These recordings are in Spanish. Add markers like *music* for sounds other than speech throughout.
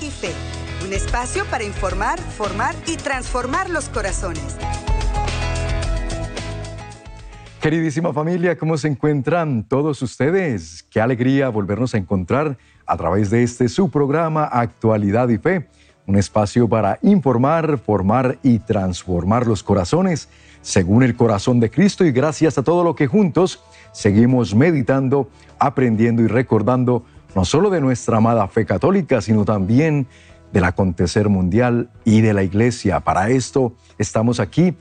y Fe, un espacio para informar, formar y transformar los corazones. Queridísima familia, ¿cómo se encuentran todos ustedes? Qué alegría volvernos a encontrar a través de este su programa Actualidad y Fe, un espacio para informar, formar y transformar los corazones según el corazón de Cristo y gracias a todo lo que juntos seguimos meditando, aprendiendo y recordando no solo de nuestra amada fe católica, sino también del acontecer mundial y de la iglesia. Para esto estamos aquí,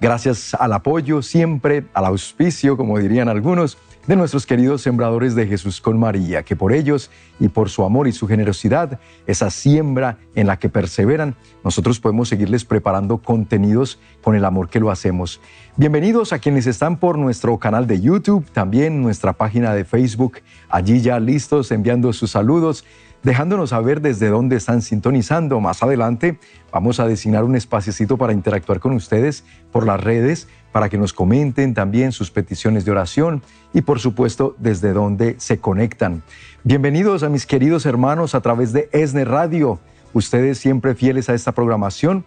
gracias al apoyo siempre, al auspicio, como dirían algunos, de nuestros queridos sembradores de Jesús con María, que por ellos y por su amor y su generosidad, esa siembra en la que perseveran, nosotros podemos seguirles preparando contenidos con el amor que lo hacemos. Bienvenidos a quienes están por nuestro canal de YouTube, también nuestra página de Facebook, allí ya listos enviando sus saludos dejándonos saber desde dónde están sintonizando. Más adelante vamos a designar un espaciocito para interactuar con ustedes por las redes, para que nos comenten también sus peticiones de oración y por supuesto desde dónde se conectan. Bienvenidos a mis queridos hermanos a través de ESNE Radio. Ustedes siempre fieles a esta programación.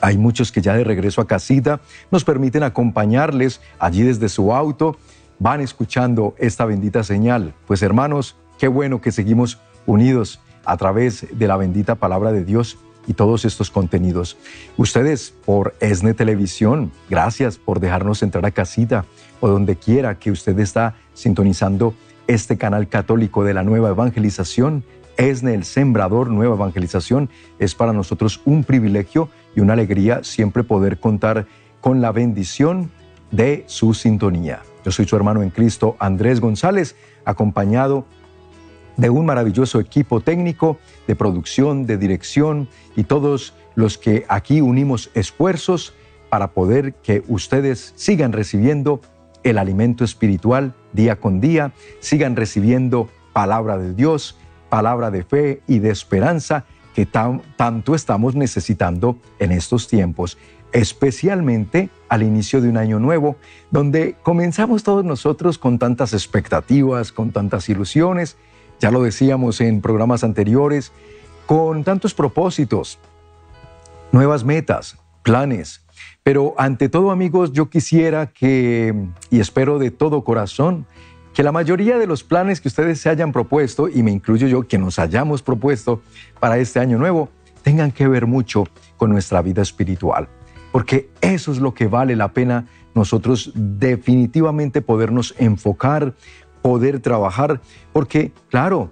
Hay muchos que ya de regreso a casita nos permiten acompañarles allí desde su auto, van escuchando esta bendita señal. Pues hermanos, qué bueno que seguimos unidos a través de la bendita palabra de Dios y todos estos contenidos. Ustedes por ESNE Televisión, gracias por dejarnos entrar a casita o donde quiera que usted está sintonizando este canal católico de la nueva evangelización. ESNE, el Sembrador Nueva Evangelización, es para nosotros un privilegio y una alegría siempre poder contar con la bendición de su sintonía. Yo soy su hermano en Cristo, Andrés González, acompañado un maravilloso equipo técnico, de producción, de dirección y todos los que aquí unimos esfuerzos para poder que ustedes sigan recibiendo el alimento espiritual día con día, sigan recibiendo palabra de Dios, palabra de fe y de esperanza que tanto estamos necesitando en estos tiempos, especialmente al inicio de un año nuevo, donde comenzamos todos nosotros con tantas expectativas, con tantas ilusiones, ya lo decíamos en programas anteriores, con tantos propósitos, nuevas metas, planes. Pero ante todo, amigos, yo quisiera que, y espero de todo corazón, que la mayoría de los planes que ustedes se hayan propuesto, y me incluyo yo, que nos hayamos propuesto para este año nuevo, tengan que ver mucho con nuestra vida espiritual. Porque eso es lo que vale la pena nosotros definitivamente podernos enfocar, poder trabajar, porque claro,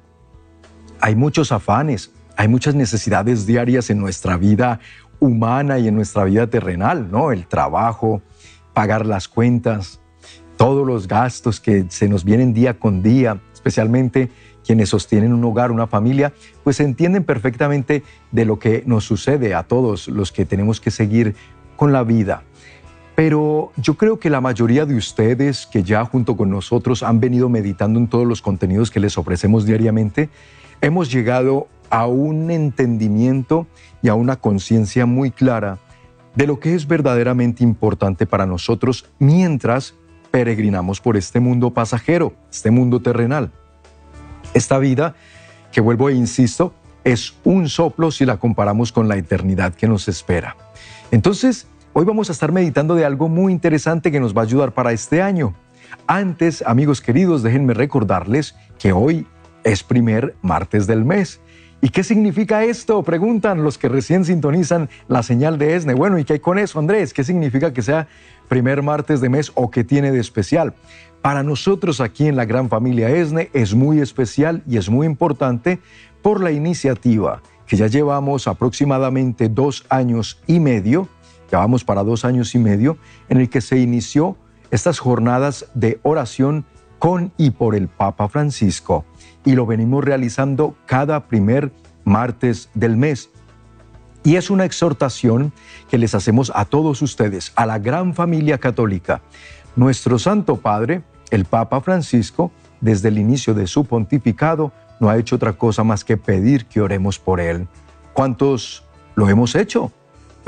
hay muchos afanes, hay muchas necesidades diarias en nuestra vida humana y en nuestra vida terrenal, ¿no? El trabajo, pagar las cuentas, todos los gastos que se nos vienen día con día, especialmente quienes sostienen un hogar, una familia, pues entienden perfectamente de lo que nos sucede a todos los que tenemos que seguir con la vida. Pero yo creo que la mayoría de ustedes que ya junto con nosotros han venido meditando en todos los contenidos que les ofrecemos diariamente, hemos llegado a un entendimiento y a una conciencia muy clara de lo que es verdaderamente importante para nosotros mientras peregrinamos por este mundo pasajero, este mundo terrenal. Esta vida, que vuelvo e insisto, es un soplo si la comparamos con la eternidad que nos espera. Entonces, Hoy vamos a estar meditando de algo muy interesante que nos va a ayudar para este año. Antes, amigos queridos, déjenme recordarles que hoy es primer martes del mes. ¿Y qué significa esto? Preguntan los que recién sintonizan la señal de ESNE. Bueno, ¿y qué hay con eso, Andrés? ¿Qué significa que sea primer martes de mes o qué tiene de especial? Para nosotros aquí en la gran familia ESNE es muy especial y es muy importante por la iniciativa que ya llevamos aproximadamente dos años y medio ya para dos años y medio, en el que se inició estas jornadas de oración con y por el Papa Francisco. Y lo venimos realizando cada primer martes del mes. Y es una exhortación que les hacemos a todos ustedes, a la gran familia católica. Nuestro Santo Padre, el Papa Francisco, desde el inicio de su pontificado, no ha hecho otra cosa más que pedir que oremos por él. ¿Cuántos lo hemos hecho?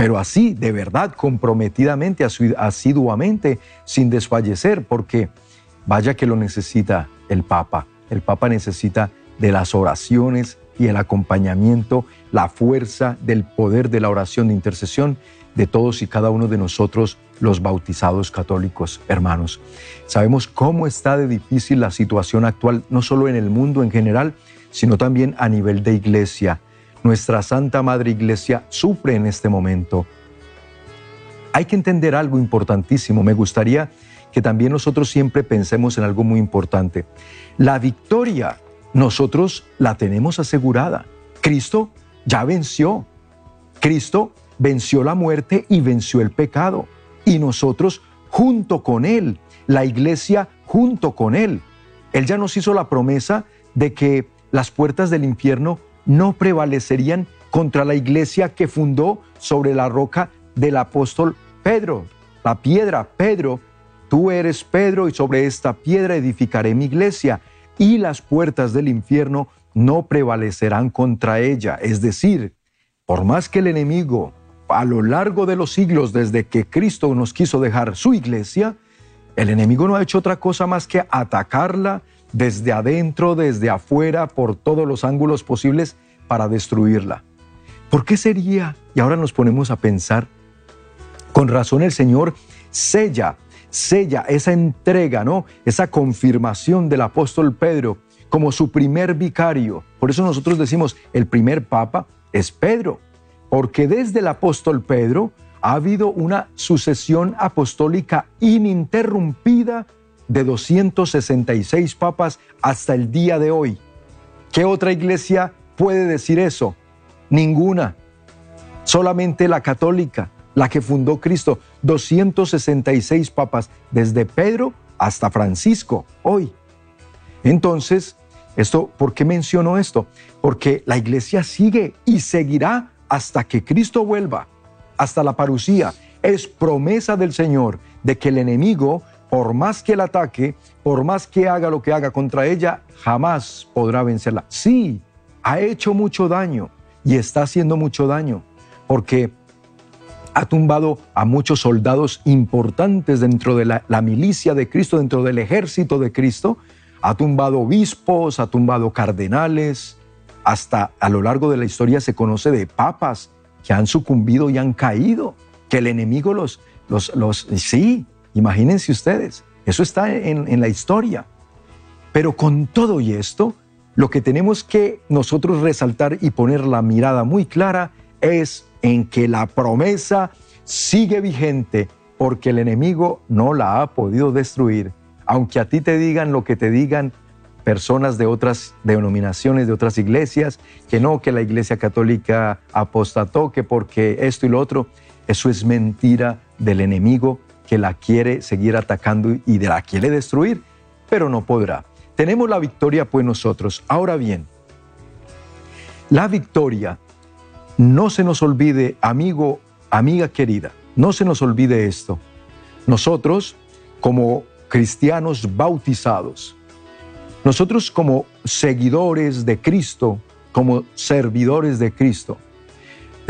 Pero así, de verdad, comprometidamente, asiduamente, sin desfallecer, porque vaya que lo necesita el Papa. El Papa necesita de las oraciones y el acompañamiento, la fuerza del poder de la oración de intercesión de todos y cada uno de nosotros, los bautizados católicos hermanos. Sabemos cómo está de difícil la situación actual, no solo en el mundo en general, sino también a nivel de iglesia. Nuestra Santa Madre Iglesia sufre en este momento. Hay que entender algo importantísimo. Me gustaría que también nosotros siempre pensemos en algo muy importante. La victoria nosotros la tenemos asegurada. Cristo ya venció. Cristo venció la muerte y venció el pecado. Y nosotros junto con Él, la iglesia junto con Él. Él ya nos hizo la promesa de que las puertas del infierno no prevalecerían contra la iglesia que fundó sobre la roca del apóstol Pedro. La piedra, Pedro, tú eres Pedro y sobre esta piedra edificaré mi iglesia y las puertas del infierno no prevalecerán contra ella. Es decir, por más que el enemigo a lo largo de los siglos, desde que Cristo nos quiso dejar su iglesia, el enemigo no ha hecho otra cosa más que atacarla desde adentro, desde afuera, por todos los ángulos posibles para destruirla. ¿Por qué sería? Y ahora nos ponemos a pensar, con razón el Señor sella sella esa entrega, ¿no? Esa confirmación del apóstol Pedro como su primer vicario. Por eso nosotros decimos, el primer papa es Pedro, porque desde el apóstol Pedro ha habido una sucesión apostólica ininterrumpida de 266 papas hasta el día de hoy. ¿Qué otra iglesia puede decir eso? Ninguna. Solamente la católica la que fundó Cristo, 266 papas, desde Pedro hasta Francisco, hoy. Entonces, esto, ¿por qué menciono esto? Porque la iglesia sigue y seguirá hasta que Cristo vuelva, hasta la parucía. Es promesa del Señor de que el enemigo, por más que el ataque, por más que haga lo que haga contra ella, jamás podrá vencerla. Sí, ha hecho mucho daño y está haciendo mucho daño, porque ha tumbado a muchos soldados importantes dentro de la, milicia de Cristo, dentro del ejército de Cristo, ha tumbado obispos, ha tumbado cardenales, hasta a lo largo de la historia se conoce de papas que han sucumbido y han caído, que el enemigo los, los, los sí, imagínense ustedes, eso está en, en la historia. Pero con todo y esto, lo que tenemos que nosotros resaltar y poner la mirada muy clara es en que la promesa sigue vigente porque el enemigo no la ha podido destruir. Aunque a ti te digan lo que te digan personas de otras denominaciones, de otras iglesias, que no, que la iglesia católica apostató, que porque esto y lo otro, eso es mentira del enemigo que la quiere seguir atacando y de la quiere destruir, pero no podrá. Tenemos la victoria pues nosotros. Ahora bien, la victoria no se nos olvide, amigo, amiga querida, no se nos olvide esto. Nosotros, como cristianos bautizados, nosotros como seguidores de Cristo, como servidores de Cristo,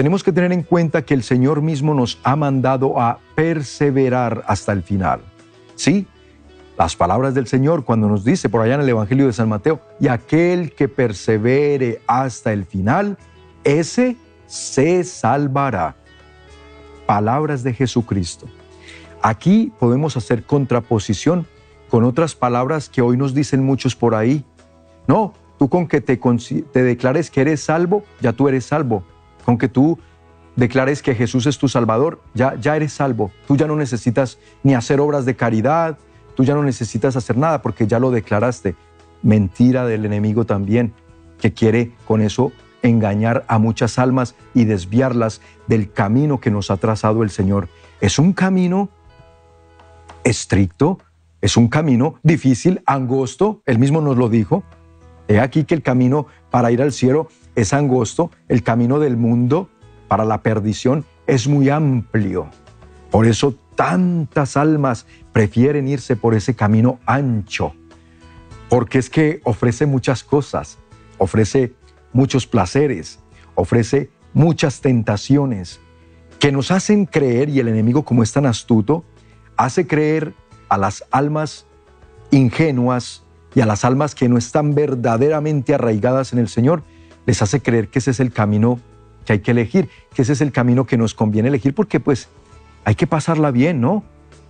tenemos que tener en cuenta que el Señor mismo nos ha mandado a perseverar hasta el final. ¿Sí? Las palabras del Señor cuando nos dice por allá en el Evangelio de San Mateo, y aquel que persevere hasta el final, ese se salvará. Palabras de Jesucristo. Aquí podemos hacer contraposición con otras palabras que hoy nos dicen muchos por ahí. No, tú con que te, te declares que eres salvo, ya tú eres salvo. Con tú declares que Jesús es tu Salvador, ya, ya eres salvo. Tú ya no necesitas ni hacer obras de caridad, tú ya no necesitas hacer nada porque ya lo declaraste. Mentira del enemigo también, que quiere con eso engañar a muchas almas y desviarlas del camino que nos ha trazado el Señor. Es un camino estricto, es un camino difícil, angosto, él mismo nos lo dijo. He aquí que el camino para ir al cielo es angosto, el camino del mundo para la perdición es muy amplio. Por eso tantas almas prefieren irse por ese camino ancho, porque es que ofrece muchas cosas, ofrece muchos placeres, ofrece muchas tentaciones que nos hacen creer, y el enemigo como es tan astuto, hace creer a las almas ingenuas y a las almas que no están verdaderamente arraigadas en el Señor, les hace creer que ese es el camino que hay que elegir, que ese es el camino que nos conviene elegir porque pues hay que pasarla bien, ¿no?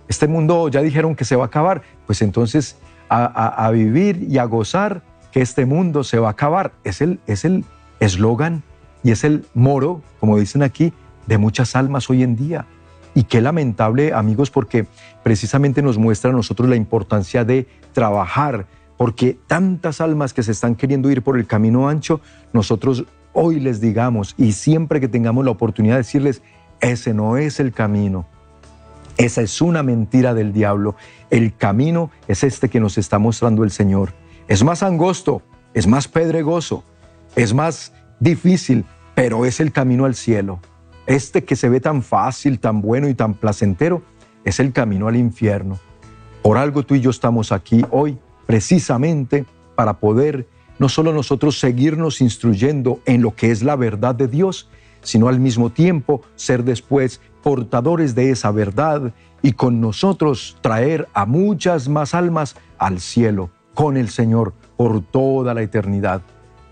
Este mundo ya dijeron que se va a acabar, pues entonces a, vivir y a gozar que este mundo se va a acabar. Es el es el eslogan y es el moro, como dicen aquí, de muchas almas hoy en día. Y qué lamentable, amigos, porque precisamente nos muestra a nosotros la importancia de trabajar, porque tantas almas que se están queriendo ir por el camino ancho, nosotros hoy les digamos y siempre que tengamos la oportunidad de decirles, ese no es el camino. Esa es una mentira del diablo. El camino es este que nos está mostrando el Señor. Es más angosto, es más pedregoso, es más difícil, pero es el camino al cielo. Este que se ve tan fácil, tan bueno y tan placentero, es el camino al infierno. Por algo tú y yo estamos aquí hoy, precisamente para poder no solo nosotros seguirnos instruyendo en lo que es la verdad de Dios, sino al mismo tiempo ser después portadores de esa verdad y con nosotros traer a muchas más almas al cielo con el Señor por toda la eternidad.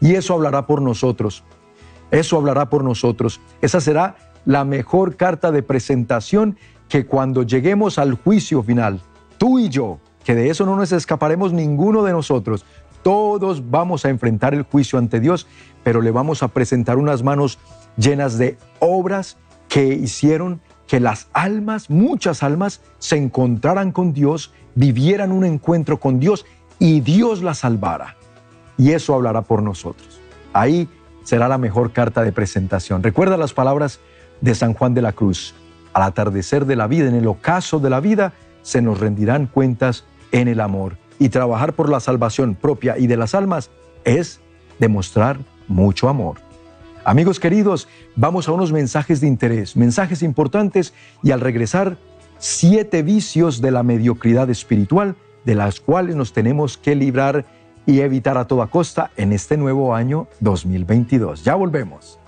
Y eso hablará por nosotros. Eso hablará por nosotros. Esa será la mejor carta de presentación que cuando lleguemos al juicio final, tú y yo, que de eso no nos escaparemos ninguno de nosotros, todos vamos a enfrentar el juicio ante Dios, pero le vamos a presentar unas manos llenas de obras que hicieron que las almas, muchas almas, se encontraran con Dios, vivieran un encuentro con Dios y Dios las salvara. Y eso hablará por nosotros. Ahí será la mejor carta de presentación. Recuerda las palabras de San Juan de la Cruz. Al atardecer de la vida, en el ocaso de la vida, se nos rendirán cuentas en el amor. Y trabajar por la salvación propia y de las almas es demostrar mucho amor. Amigos queridos, vamos a unos mensajes de interés, mensajes importantes y al regresar, siete vicios de la mediocridad espiritual de las cuales nos tenemos que librar y evitar a toda costa en este nuevo año 2022. Ya volvemos.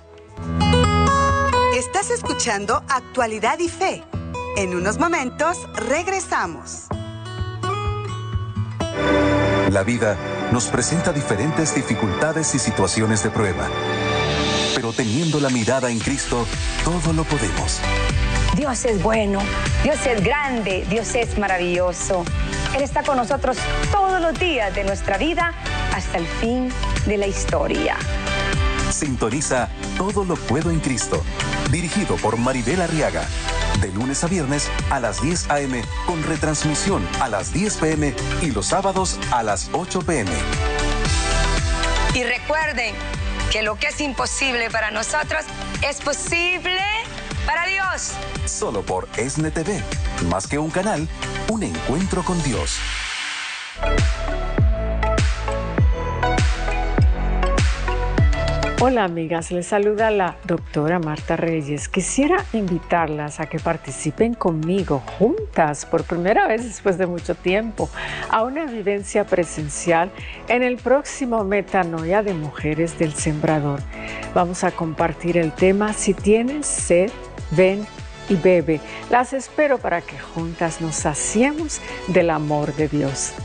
Estás escuchando Actualidad y Fe. En unos momentos regresamos. La vida nos presenta diferentes dificultades y situaciones de prueba. Pero teniendo la mirada en Cristo, todo lo podemos. Dios es bueno, Dios es grande, Dios es maravilloso. Él está con nosotros todos los días de nuestra vida hasta el fin de la historia. Sintoniza Todo lo puedo en Cristo, dirigido por Maribel Arriaga, de lunes a viernes a las 10 a.m. con retransmisión a las 10 p.m. y los sábados a las 8 p.m. Y recuerden que lo que es imposible para nosotros es posible para Dios. Solo por ESNE TV, más que un canal, un encuentro con Dios. Hola amigas, les saluda la doctora Marta Reyes. Quisiera invitarlas a que participen conmigo juntas por primera vez después de mucho tiempo a una vivencia presencial en el próximo Metanoia de Mujeres del Sembrador. Vamos a compartir el tema Si tienes sed, ven y bebe. Las espero para que juntas nos saciemos del amor de Dios.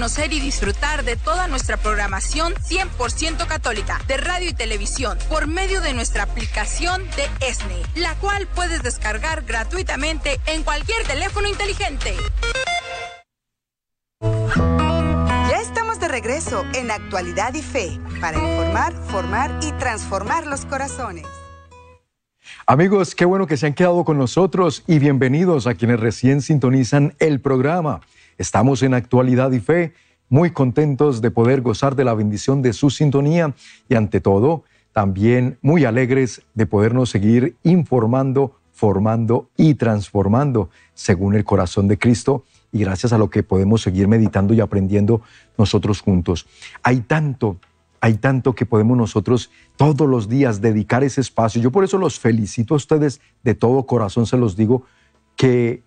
Conocer y disfrutar de toda nuestra programación 100% católica de radio y televisión por medio de nuestra aplicación de ESNE, la cual puedes descargar gratuitamente en cualquier teléfono inteligente. Ya estamos de regreso en Actualidad y Fe para informar, formar y transformar los corazones. Amigos, qué bueno que se han quedado con nosotros y bienvenidos a quienes recién sintonizan el programa. Estamos en actualidad y fe, muy contentos de poder gozar de la bendición de su sintonía y ante todo, también muy alegres de podernos seguir informando, formando y transformando según el corazón de Cristo y gracias a lo que podemos seguir meditando y aprendiendo nosotros juntos. Hay tanto, hay tanto que podemos nosotros todos los días dedicar ese espacio. Yo por eso los felicito a ustedes de todo corazón, se los digo, que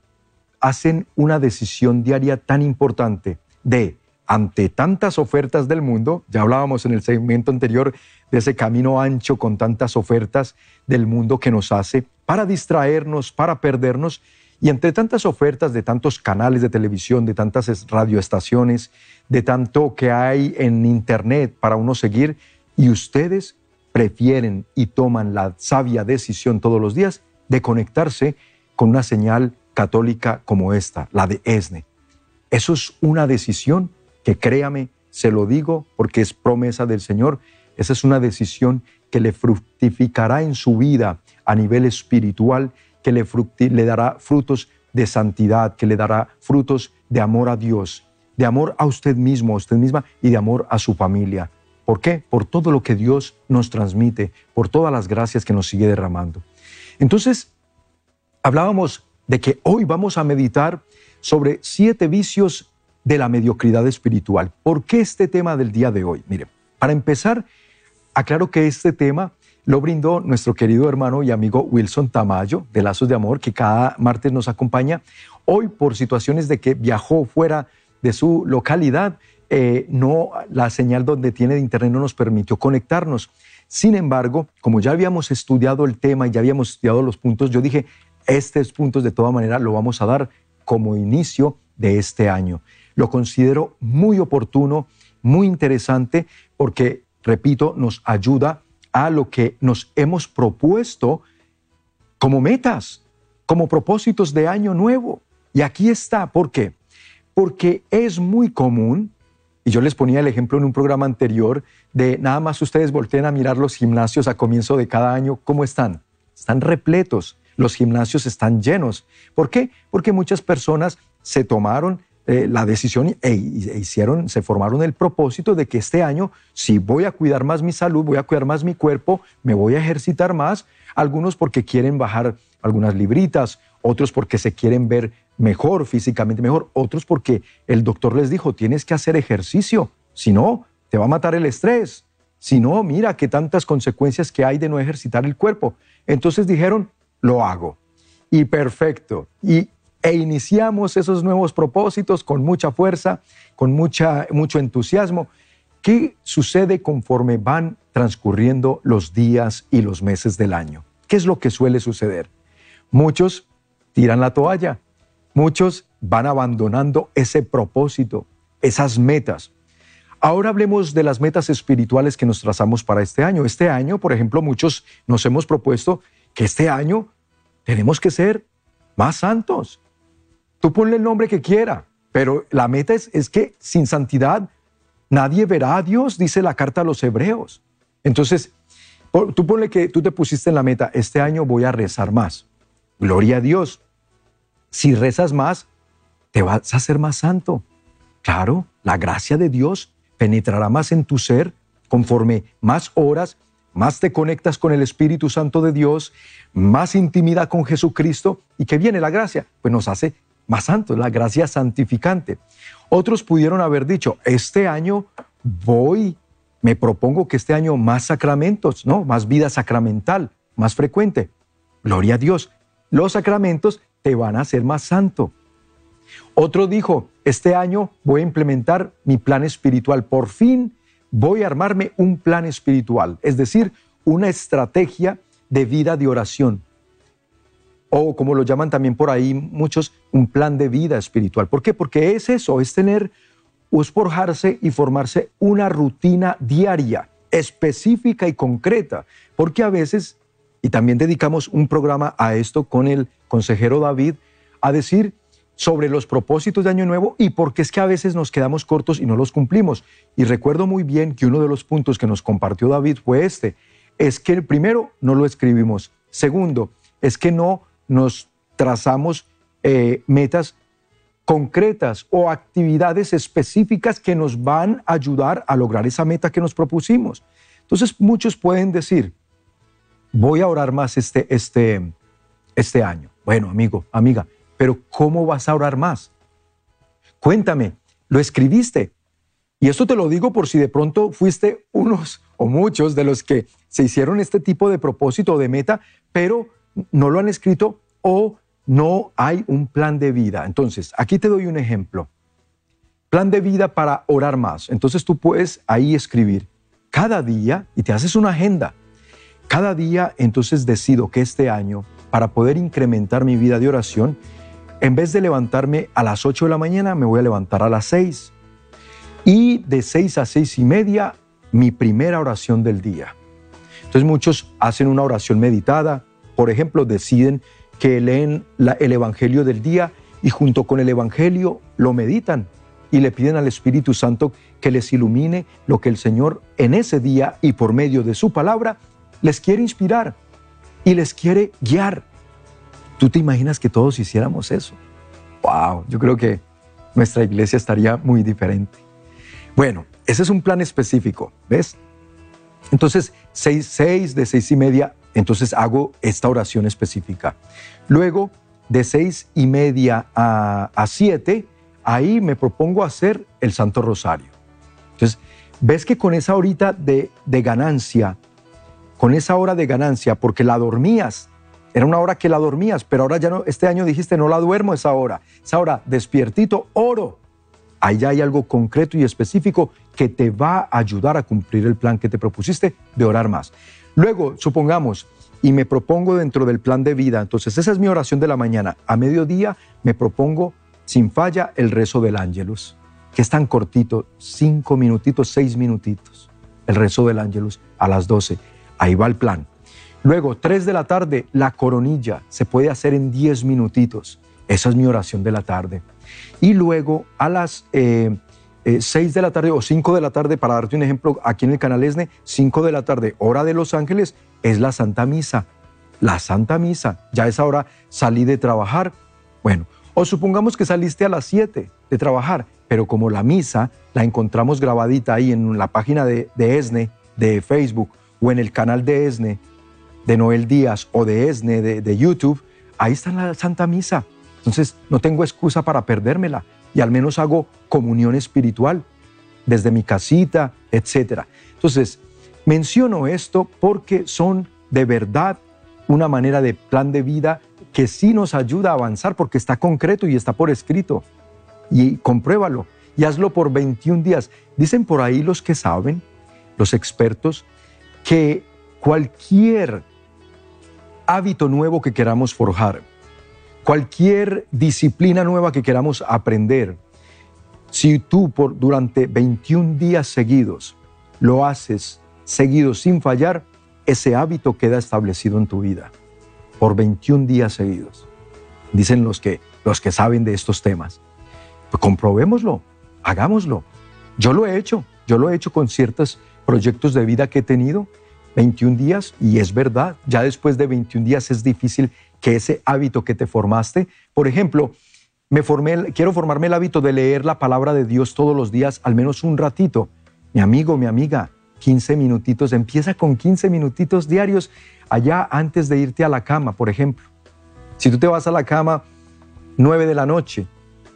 hacen una decisión diaria tan importante de ante tantas ofertas del mundo, ya hablábamos en el segmento anterior de ese camino ancho con tantas ofertas del mundo que nos hace para distraernos, para perdernos, y entre tantas ofertas de tantos canales de televisión, de tantas radioestaciones, de tanto que hay en Internet para uno seguir, y ustedes prefieren y toman la sabia decisión todos los días de conectarse con una señal católica como esta, la de ESNE. Eso es una decisión que créame, se lo digo porque es promesa del Señor, esa es una decisión que le fructificará en su vida a nivel espiritual, que le, le dará frutos de santidad, que le dará frutos de amor a Dios, de amor a usted mismo, a usted misma y de amor a su familia. ¿Por qué? Por todo lo que Dios nos transmite, por todas las gracias que nos sigue derramando. Entonces, hablábamos de que hoy vamos a meditar sobre siete vicios de la mediocridad espiritual. ¿Por qué este tema del día de hoy? Mire, para empezar, aclaro que este tema lo brindó nuestro querido hermano y amigo Wilson Tamayo de Lazos de Amor, que cada martes nos acompaña. Hoy, por situaciones de que viajó fuera de su localidad, eh, no, la señal donde tiene de internet no nos permitió conectarnos. Sin embargo, como ya habíamos estudiado el tema y ya habíamos estudiado los puntos, yo dije, estos puntos de toda manera lo vamos a dar como inicio de este año. Lo considero muy oportuno, muy interesante, porque, repito, nos ayuda a lo que nos hemos propuesto como metas, como propósitos de año nuevo. Y aquí está, ¿por qué? Porque es muy común, y yo les ponía el ejemplo en un programa anterior, de nada más ustedes volteen a mirar los gimnasios a comienzo de cada año, ¿cómo están? Están repletos, los gimnasios están llenos. ¿Por qué? Porque muchas personas se tomaron eh, la decisión e, e, hicieron, se formaron el propósito de que este año, si voy a cuidar más mi salud, voy a cuidar más mi cuerpo, me voy a ejercitar más, algunos porque quieren bajar algunas libritas, otros porque se quieren ver mejor, físicamente mejor, otros porque el doctor les dijo, tienes que hacer ejercicio, si no, te va a matar el estrés, si no, mira qué tantas consecuencias que hay de no ejercitar el cuerpo. Entonces dijeron, lo hago. Y perfecto. Y e iniciamos esos nuevos propósitos con mucha fuerza, con mucha, mucho entusiasmo. ¿Qué sucede conforme van transcurriendo los días y los meses del año? ¿Qué es lo que suele suceder? Muchos tiran la toalla, muchos van abandonando ese propósito, esas metas. Ahora hablemos de las metas espirituales que nos trazamos para este año. Este año, por ejemplo, muchos nos hemos propuesto que este año tenemos que ser más santos, Tú ponle el nombre que quiera, pero la meta es, es que sin santidad nadie verá a Dios, dice la carta a los hebreos. Entonces, tú ponle que tú te pusiste en la meta, este año voy a rezar más. Gloria a Dios. Si rezas más, te vas a hacer más santo. Claro, la gracia de Dios penetrará más en tu ser conforme más horas, más te conectas con el Espíritu Santo de Dios, más intimidad con Jesucristo y que viene la gracia, pues nos hace más santo, la gracia santificante. Otros pudieron haber dicho, este año voy, me propongo que este año más sacramentos, ¿no? Más vida sacramental, más frecuente. Gloria a Dios. Los sacramentos te van a hacer más santo. Otro dijo, este año voy a implementar mi plan espiritual. Por fin voy a armarme un plan espiritual, es decir, una estrategia de vida de oración o como lo llaman también por ahí muchos, un plan de vida espiritual. ¿Por qué? Porque es eso, es tener es forjarse y formarse una rutina diaria, específica y concreta, porque a veces, y también dedicamos un programa a esto con el consejero David, a decir sobre los propósitos de Año Nuevo y porque es que a veces nos quedamos cortos y no los cumplimos. Y recuerdo muy bien que uno de los puntos que nos compartió David fue este, es que primero no lo escribimos, segundo, es que no nos trazamos eh, metas concretas o actividades específicas que nos van a ayudar a lograr esa meta que nos propusimos. Entonces muchos pueden decir, voy a orar más este, este, este año. Bueno, amigo, amiga, pero ¿cómo vas a orar más? Cuéntame, ¿lo escribiste? Y esto te lo digo por si de pronto fuiste unos o muchos de los que se hicieron este tipo de propósito o de meta, pero no lo han escrito o no hay un plan de vida. Entonces, aquí te doy un ejemplo. plan de vida para orar más. Entonces tú puedes ahí escribir cada día y te haces una agenda. Cada día entonces decido que este año, para poder incrementar mi vida de oración, en vez de levantarme a las 8 de la mañana, me voy a levantar a las 6. Y de 6 a 6 y media, mi primera oración del día. Entonces muchos hacen una oración meditada, por ejemplo, deciden que leen el Evangelio del día y junto con el Evangelio lo meditan y le piden al Espíritu Santo que les ilumine lo que el Señor en ese día y por medio de su palabra les quiere inspirar y les quiere guiar. ¿Tú te imaginas que todos hiciéramos eso? ¡Wow! Yo creo que nuestra iglesia estaría muy diferente. Bueno, ese es un plan específico, ¿ves? Entonces, seis, seis de seis y media, entonces hago esta oración específica. Luego, de seis y media a, a siete, ahí me propongo hacer el Santo Rosario. Entonces, ves que con esa horita de, de ganancia, con esa hora de ganancia, porque la dormías, era una hora que la dormías, pero ahora ya no, este año dijiste, no la duermo esa hora. Esa hora, despiertito, oro. Ya hay algo concreto y específico que te va a ayudar a cumplir el plan que te propusiste de orar más. Luego, supongamos, y me propongo dentro del plan de vida, entonces esa es mi oración de la mañana. A mediodía me propongo sin falla el rezo del ángelus, que es tan cortito, cinco minutitos, seis minutitos. El rezo del ángelus a las doce. Ahí va el plan. Luego, tres de la tarde, la coronilla. Se puede hacer en diez minutitos. Esa es mi oración de la tarde. Y luego a las eh, eh, seis de la tarde o cinco de la tarde, para darte un ejemplo, aquí en el canal ESNE, cinco de la tarde, hora de Los Ángeles, es la Santa Misa. La Santa Misa. Ya a esa hora salí de trabajar. Bueno, o supongamos que saliste a las 7 de trabajar, pero como la misa la encontramos grabadita ahí en la página de, ESNE, de Facebook, o en el canal de ESNE, de Noel Díaz, o de ESNE, de, de YouTube, ahí está la Santa Misa. Entonces no tengo excusa para perdérmela y al menos hago comunión espiritual desde mi casita, etc. Entonces, menciono esto porque son de verdad una manera de plan de vida que sí nos ayuda a avanzar porque está concreto y está por escrito. Y compruébalo y hazlo por 21 días. Dicen por ahí los que saben, los expertos, que cualquier hábito nuevo que queramos forjar, cualquier disciplina nueva que queramos aprender, si tú por durante 21 días seguidos lo haces seguido sin fallar, ese hábito queda establecido en tu vida por 21 días seguidos. Dicen los que, los que saben de estos temas. Pues comprobémoslo, hagámoslo. Yo lo he hecho, yo lo he hecho con ciertos proyectos de vida que he tenido, 21 días, y es verdad, ya después de 21 días es difícil que ese hábito que te formaste, por ejemplo, me formé, quiero formarme el hábito de leer la palabra de Dios todos los días, al menos un ratito. Mi amigo, mi amiga, 15 minutitos, empieza con 15 minutitos diarios allá antes de irte a la cama, por ejemplo. Si tú te vas a la cama 9 de la noche,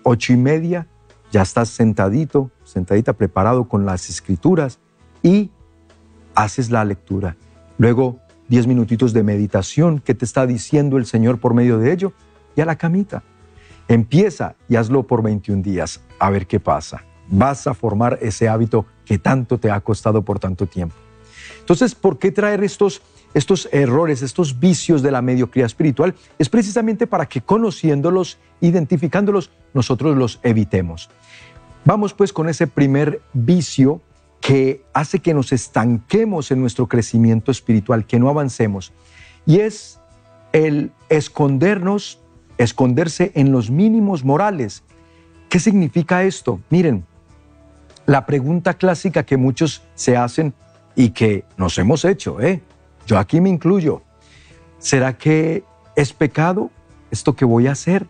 ocho y media, ya estás sentadito, sentadita, preparado con las escrituras y haces la lectura. Luego, 10 minutitos de meditación, ¿qué te está diciendo el Señor por medio de ello? Y a la camita. Empieza y hazlo por 21 días, a ver qué pasa. Vas a formar ese hábito que tanto te ha costado por tanto tiempo. Entonces, ¿por qué traer estos estos errores, estos vicios de la mediocridad espiritual, es precisamente para que conociéndolos, identificándolos, nosotros los evitemos. Vamos pues con ese primer vicio que hace que nos estanquemos en nuestro crecimiento espiritual, que no avancemos. Y es el escondernos, esconderse en los mínimos morales. ¿Qué significa esto? Miren, la pregunta clásica que muchos se hacen y que nos hemos hecho, ¿eh? Yo aquí me incluyo. ¿Será que es pecado esto que voy a hacer?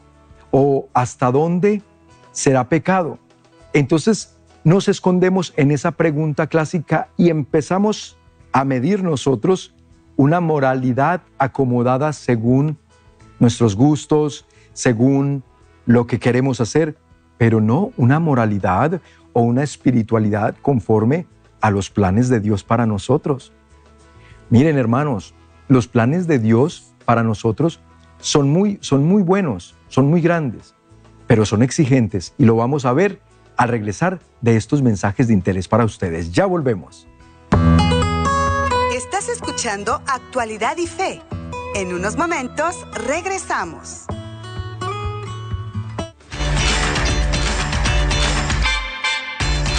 ¿O hasta dónde será pecado? Entonces nos escondemos en esa pregunta clásica y empezamos a medir nosotros una moralidad acomodada según nuestros gustos, según lo que queremos hacer, pero no una moralidad o una espiritualidad conforme a los planes de Dios para nosotros. Miren, hermanos, los planes de Dios para nosotros son muy, son muy buenos, son muy grandes, pero son exigentes y lo vamos a ver al regresar de estos mensajes de interés para ustedes. Ya volvemos. Estás escuchando Actualidad y Fe. En unos momentos regresamos.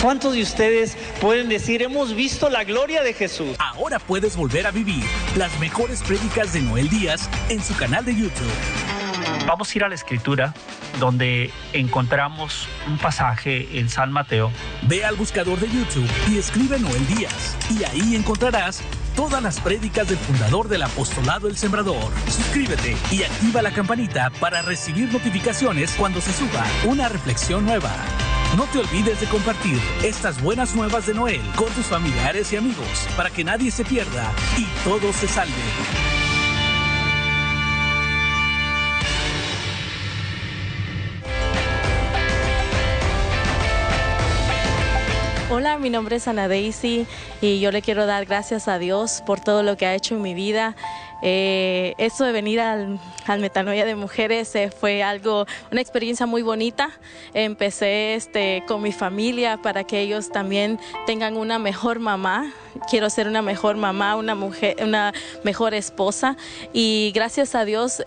¿Cuántos de ustedes pueden decir, hemos visto la gloria de Jesús? Ahora puedes volver a vivir las mejores prédicas de Noel Díaz en su canal de YouTube. Vamos a ir a la escritura donde encontramos un pasaje en San Mateo. Ve al buscador de YouTube y escribe Noel Díaz y ahí encontrarás todas las prédicas del fundador del apostolado El Sembrador. Suscríbete y activa la campanita para recibir notificaciones cuando se suba una reflexión nueva. No te olvides de compartir estas buenas nuevas de Noel con tus familiares y amigos para que nadie se pierda y todo se salve. Hola, mi nombre es Ana Daisy y yo le quiero dar gracias a Dios por todo lo que ha hecho en mi vida. Eh, eso de venir al, Metanoia de Mujeres eh, fue algo, una experiencia muy bonita. Empecé este, con mi familia para que ellos también tengan una mejor mamá. Quiero ser una mejor mamá, una mujer, una mejor esposa. Y gracias a Dios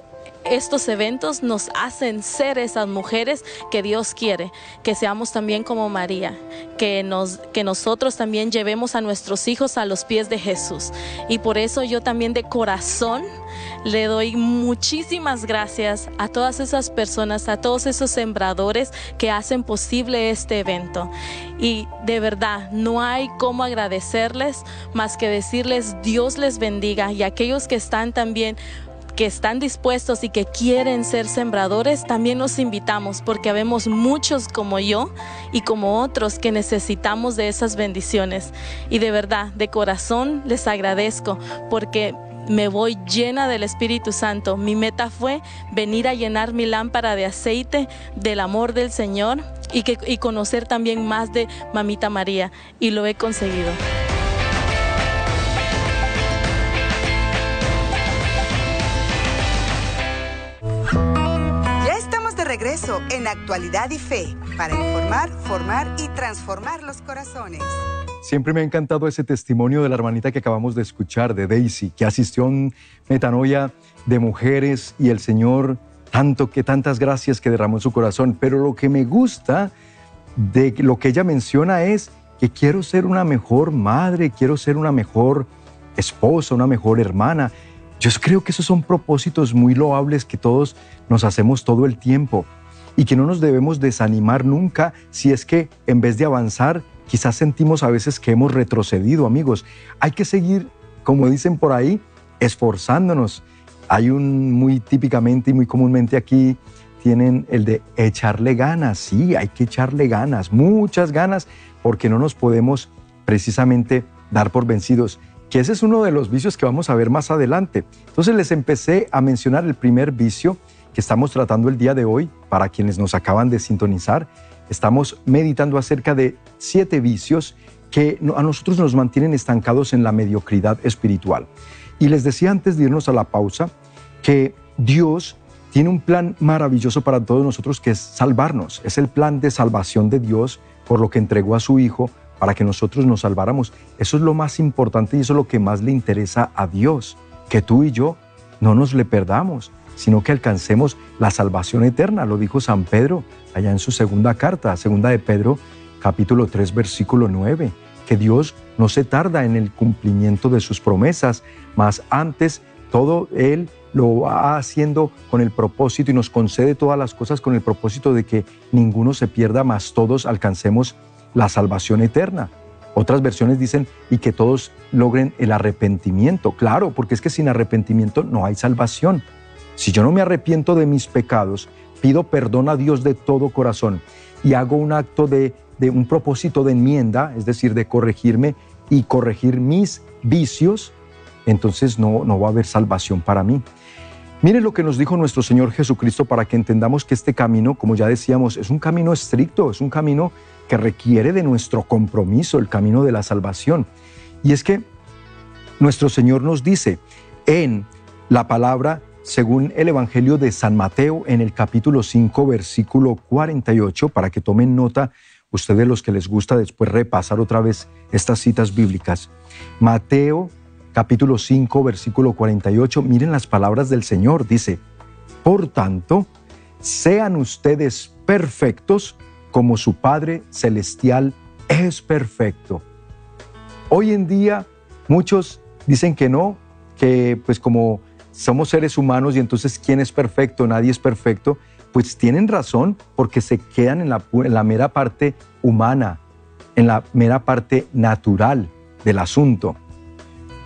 estos eventos nos hacen ser esas mujeres que Dios quiere, que seamos también como María, que, nos, que nosotros también llevemos a nuestros hijos a los pies de Jesús. Y por eso yo también de corazón le doy muchísimas gracias a todas esas personas, a todos esos sembradores que hacen posible este evento. Y de verdad, no hay cómo agradecerles más que decirles Dios les bendiga y aquellos que están también que están dispuestos y que quieren ser sembradores, también nos invitamos porque vemos muchos como yo y como otros que necesitamos de esas bendiciones. Y de verdad, de corazón les agradezco porque me voy llena del Espíritu Santo. Mi meta fue venir a llenar mi lámpara de aceite del amor del Señor y, que, y conocer también más de Mamita María. Y lo he conseguido. Regreso en Actualidad y Fe para informar, formar y transformar los corazones. Siempre me ha encantado ese testimonio de la hermanita que acabamos de escuchar, de Daisy, que asistió a un metanoia de mujeres y el Señor, tanto que tantas gracias que derramó en su corazón. Pero lo que me gusta de lo que ella menciona es que quiero ser una mejor madre, quiero ser una mejor esposa, una mejor hermana. Yo creo que esos son propósitos muy loables que todos nos hacemos todo el tiempo y que no nos debemos desanimar nunca si es que en vez de avanzar, quizás sentimos a veces que hemos retrocedido, amigos. Hay que seguir, como dicen por ahí, esforzándonos. Hay un muy típicamente y muy comúnmente aquí tienen el de echarle ganas. Sí, hay que echarle ganas, muchas ganas, porque no nos podemos precisamente dar por vencidos que ese es uno de los vicios que vamos a ver más adelante. Entonces les empecé a mencionar el primer vicio que estamos tratando el día de hoy para quienes nos acaban de sintonizar. Estamos meditando acerca de siete vicios que a nosotros nos mantienen estancados en la mediocridad espiritual. Y les decía antes de irnos a la pausa que Dios tiene un plan maravilloso para todos nosotros que es salvarnos. Es el plan de salvación de Dios por lo que entregó a su Hijo para que nosotros nos salváramos. Eso es lo más importante y eso es lo que más le interesa a Dios, que tú y yo no nos le perdamos, sino que alcancemos la salvación eterna. Lo dijo San Pedro allá en su segunda carta, segunda de Pedro, capítulo 3, versículo 9, que Dios no se tarda en el cumplimiento de sus promesas, mas antes todo Él lo va haciendo con el propósito y nos concede todas las cosas con el propósito de que ninguno se pierda, mas todos alcancemos la salvación eterna. Otras versiones dicen y que todos logren el arrepentimiento. Claro, porque es que sin arrepentimiento no hay salvación. Si yo no me arrepiento de mis pecados, pido perdón a Dios de todo corazón y hago un acto de, de un propósito de enmienda, es decir, de corregirme y corregir mis vicios, entonces no, no va a haber salvación para mí. Mire lo que nos dijo nuestro Señor Jesucristo para que entendamos que este camino, como ya decíamos, es un camino estricto, es un camino que requiere de nuestro compromiso, el camino de la salvación. Y es que nuestro Señor nos dice en la palabra, según el Evangelio de San Mateo, en el capítulo 5, versículo 48, para que tomen nota, ustedes los que les gusta después repasar otra vez estas citas bíblicas. Mateo capítulo 5, versículo 48, miren las palabras del Señor, dice, por tanto, sean ustedes perfectos como su Padre Celestial es perfecto. Hoy en día muchos dicen que no, que pues como somos seres humanos y entonces ¿quién es perfecto? Nadie es perfecto. Pues tienen razón porque se quedan en la, en la mera parte humana, en la mera parte natural del asunto.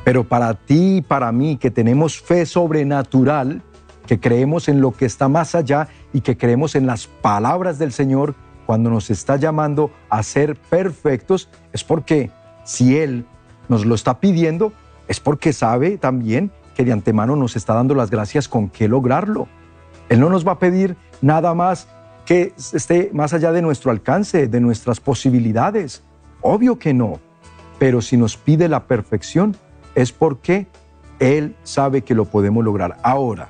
Pero para ti y para mí que tenemos fe sobrenatural, que creemos en lo que está más allá y que creemos en las palabras del Señor, cuando nos está llamando a ser perfectos, es porque si Él nos lo está pidiendo, es porque sabe también que de antemano nos está dando las gracias con qué lograrlo. Él no nos va a pedir nada más que esté más allá de nuestro alcance, de nuestras posibilidades. Obvio que no. Pero si nos pide la perfección, es porque Él sabe que lo podemos lograr. Ahora,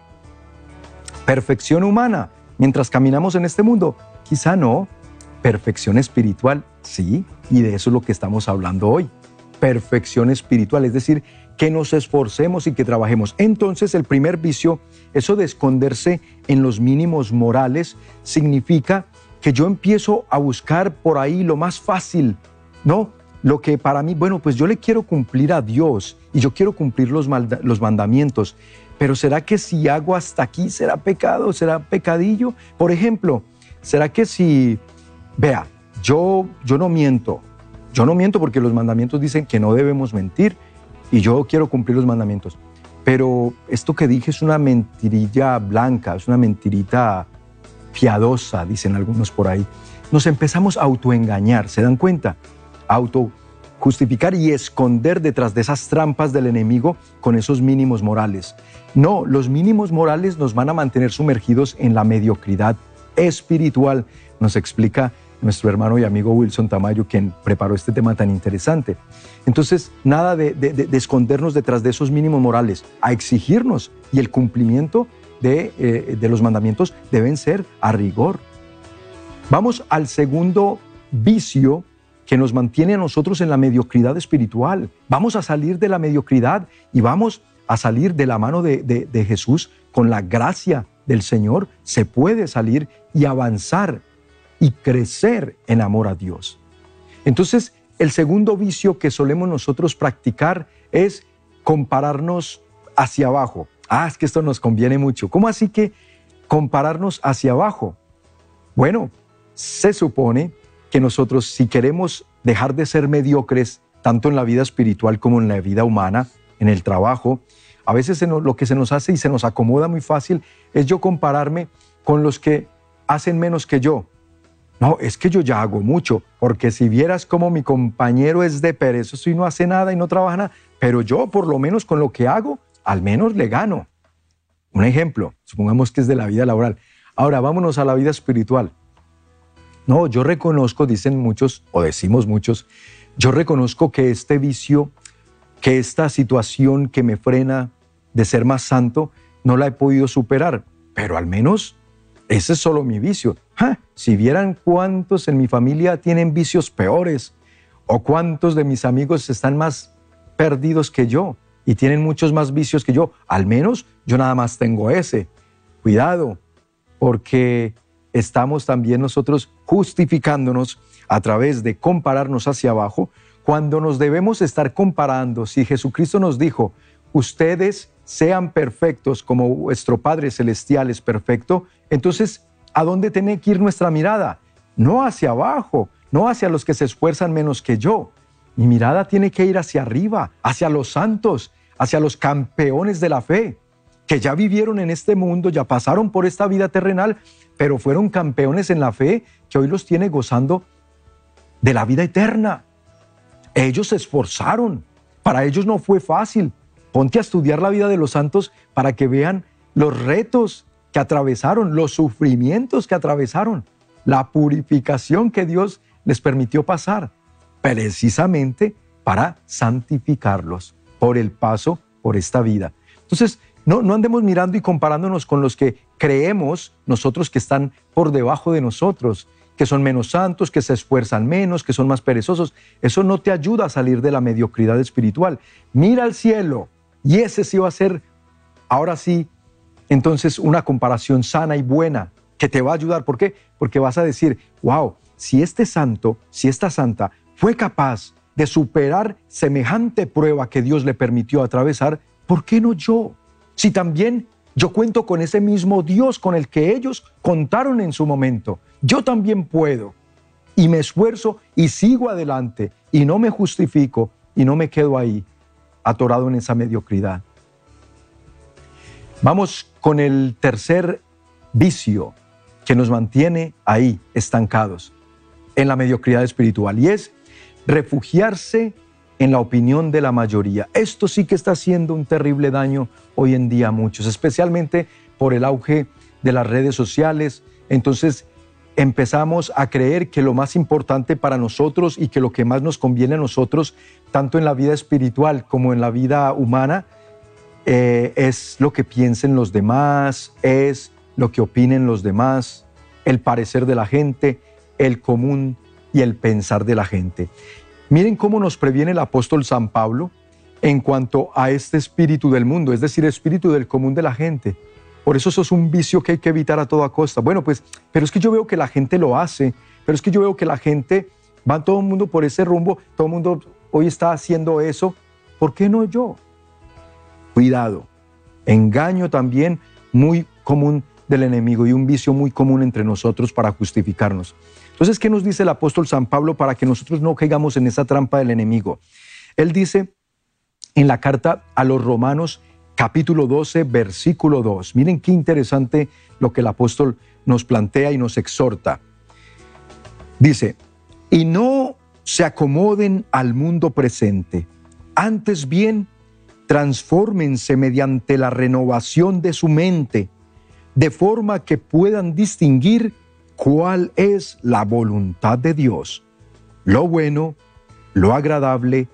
perfección humana, mientras caminamos en este mundo, quizá no. Perfección espiritual, sí, y de eso es lo que estamos hablando hoy. Perfección espiritual, es decir, que nos esforcemos y que trabajemos. Entonces, el primer vicio, eso de esconderse en los mínimos morales, significa que yo empiezo a buscar por ahí lo más fácil, ¿no? Lo que para mí, bueno, pues yo le quiero cumplir a Dios y yo quiero cumplir los, los mandamientos, pero ¿será que si hago hasta aquí será pecado, será pecadillo? Por ejemplo, ¿será que si, vea, yo, yo no miento, yo no miento porque los mandamientos dicen que no debemos mentir y yo quiero cumplir los mandamientos, pero esto que dije es una mentirilla blanca, es una mentirita piadosa, dicen algunos por ahí. Nos empezamos a autoengañar, ¿se dan cuenta? Auto justificar y esconder detrás de esas trampas del enemigo con esos mínimos morales. No, los mínimos morales nos van a mantener sumergidos en la mediocridad espiritual, nos explica nuestro hermano y amigo Wilson Tamayo, quien preparó este tema tan interesante. Entonces, nada de, escondernos detrás de esos mínimos morales, a exigirnos y el cumplimiento de, eh, de los mandamientos deben ser a rigor. Vamos al segundo vicio que nos mantiene a nosotros en la mediocridad espiritual. Vamos a salir de la mediocridad y vamos a salir de la mano de, Jesús con la gracia del Señor. Se puede salir y avanzar y crecer en amor a Dios. Entonces, el segundo vicio que solemos nosotros practicar es compararnos hacia abajo. Ah, es que esto nos conviene mucho. ¿Cómo así que compararnos hacia abajo? Bueno, se supone que nosotros, si queremos dejar de ser mediocres, tanto en la vida espiritual como en la vida humana, en el trabajo, a veces lo que se nos hace y se nos acomoda muy fácil es yo compararme con los que hacen menos que yo. No, es que yo ya hago mucho, porque si vieras como mi compañero es de perezoso y no hace nada y no trabaja nada, pero yo por lo menos con lo que hago, al menos le gano. Un ejemplo, supongamos que es de la vida laboral. Ahora vámonos a la vida espiritual. No, yo reconozco, dicen muchos, o decimos muchos, yo reconozco que este vicio, que esta situación que me frena de ser más santo, no la he podido superar, pero al menos ese es solo mi vicio. Si vieran cuántos en mi familia tienen vicios peores, o cuántos de mis amigos están más perdidos que yo y tienen muchos más vicios que yo, al menos yo nada más tengo ese. Cuidado, porque estamos también nosotros justificándonos a través de compararnos hacia abajo, cuando nos debemos estar comparando, si Jesucristo nos dijo, ustedes sean perfectos como vuestro Padre Celestial es perfecto, entonces, ¿a dónde tiene que ir nuestra mirada? No hacia abajo, no hacia los que se esfuerzan menos que yo. Mi mirada tiene que ir hacia arriba, hacia los santos, hacia los campeones de la fe, que ya vivieron en este mundo, ya pasaron por esta vida terrenal pero fueron campeones en la fe que hoy los tiene gozando de la vida eterna. Ellos se esforzaron, para ellos no fue fácil. Ponte a estudiar la vida de los santos para que vean los retos que atravesaron, los sufrimientos que atravesaron, la purificación que Dios les permitió pasar, precisamente para santificarlos por el paso por esta vida. Entonces, no, andemos mirando y comparándonos con los que creemos nosotros que están por debajo de nosotros que son menos santos, que se esfuerzan menos, que son más perezosos. Eso no te ayuda a salir de la mediocridad espiritual. Mira al cielo y ese sí va a ser, ahora sí, entonces una comparación sana y buena que te va a ayudar. ¿Por qué? Porque vas a decir, wow, si este santo, si esta santa fue capaz de superar semejante prueba que Dios le permitió atravesar, ¿por qué no yo? Si también yo cuento con ese mismo Dios con el que ellos contaron en su momento, yo también puedo. Y me esfuerzo y sigo adelante y no me justifico y no me quedo ahí atorado en esa mediocridad. Vamos con el tercer vicio que nos mantiene ahí estancados en la mediocridad espiritual y es refugiarse en la opinión de la mayoría. Esto sí que está haciendo un terrible daño hoy en día a muchos, especialmente por el auge de las redes sociales. Entonces empezamos a creer que lo más importante para nosotros y que lo que más nos conviene a nosotros, tanto en la vida espiritual como en la vida humana, eh, es lo que piensen los demás, es lo que opinen los demás, el parecer de la gente, el común y el pensar de la gente. Miren cómo nos previene el apóstol San Pablo en cuanto a este espíritu del mundo, es decir, espíritu del común de la gente. Por eso eso es un vicio que hay que evitar a toda costa. Bueno, pues, pero es que yo veo que la gente lo hace, pero es que yo veo que la gente va todo el mundo por ese rumbo, todo el mundo hoy está haciendo eso, ¿por qué no yo? Cuidado, engaño también muy común del enemigo y un vicio muy común entre nosotros para justificarnos. Entonces, ¿qué nos dice el apóstol San Pablo para que nosotros no caigamos en esa trampa del enemigo? Él dice en la carta a los romanos capítulo 12, versículo 2. Miren qué interesante lo que el apóstol nos plantea y nos exhorta. Dice, y no se acomoden al mundo presente, antes bien, transfórmense mediante la renovación de su mente, de forma que puedan distinguir cuál es la voluntad de Dios, lo bueno, lo agradable,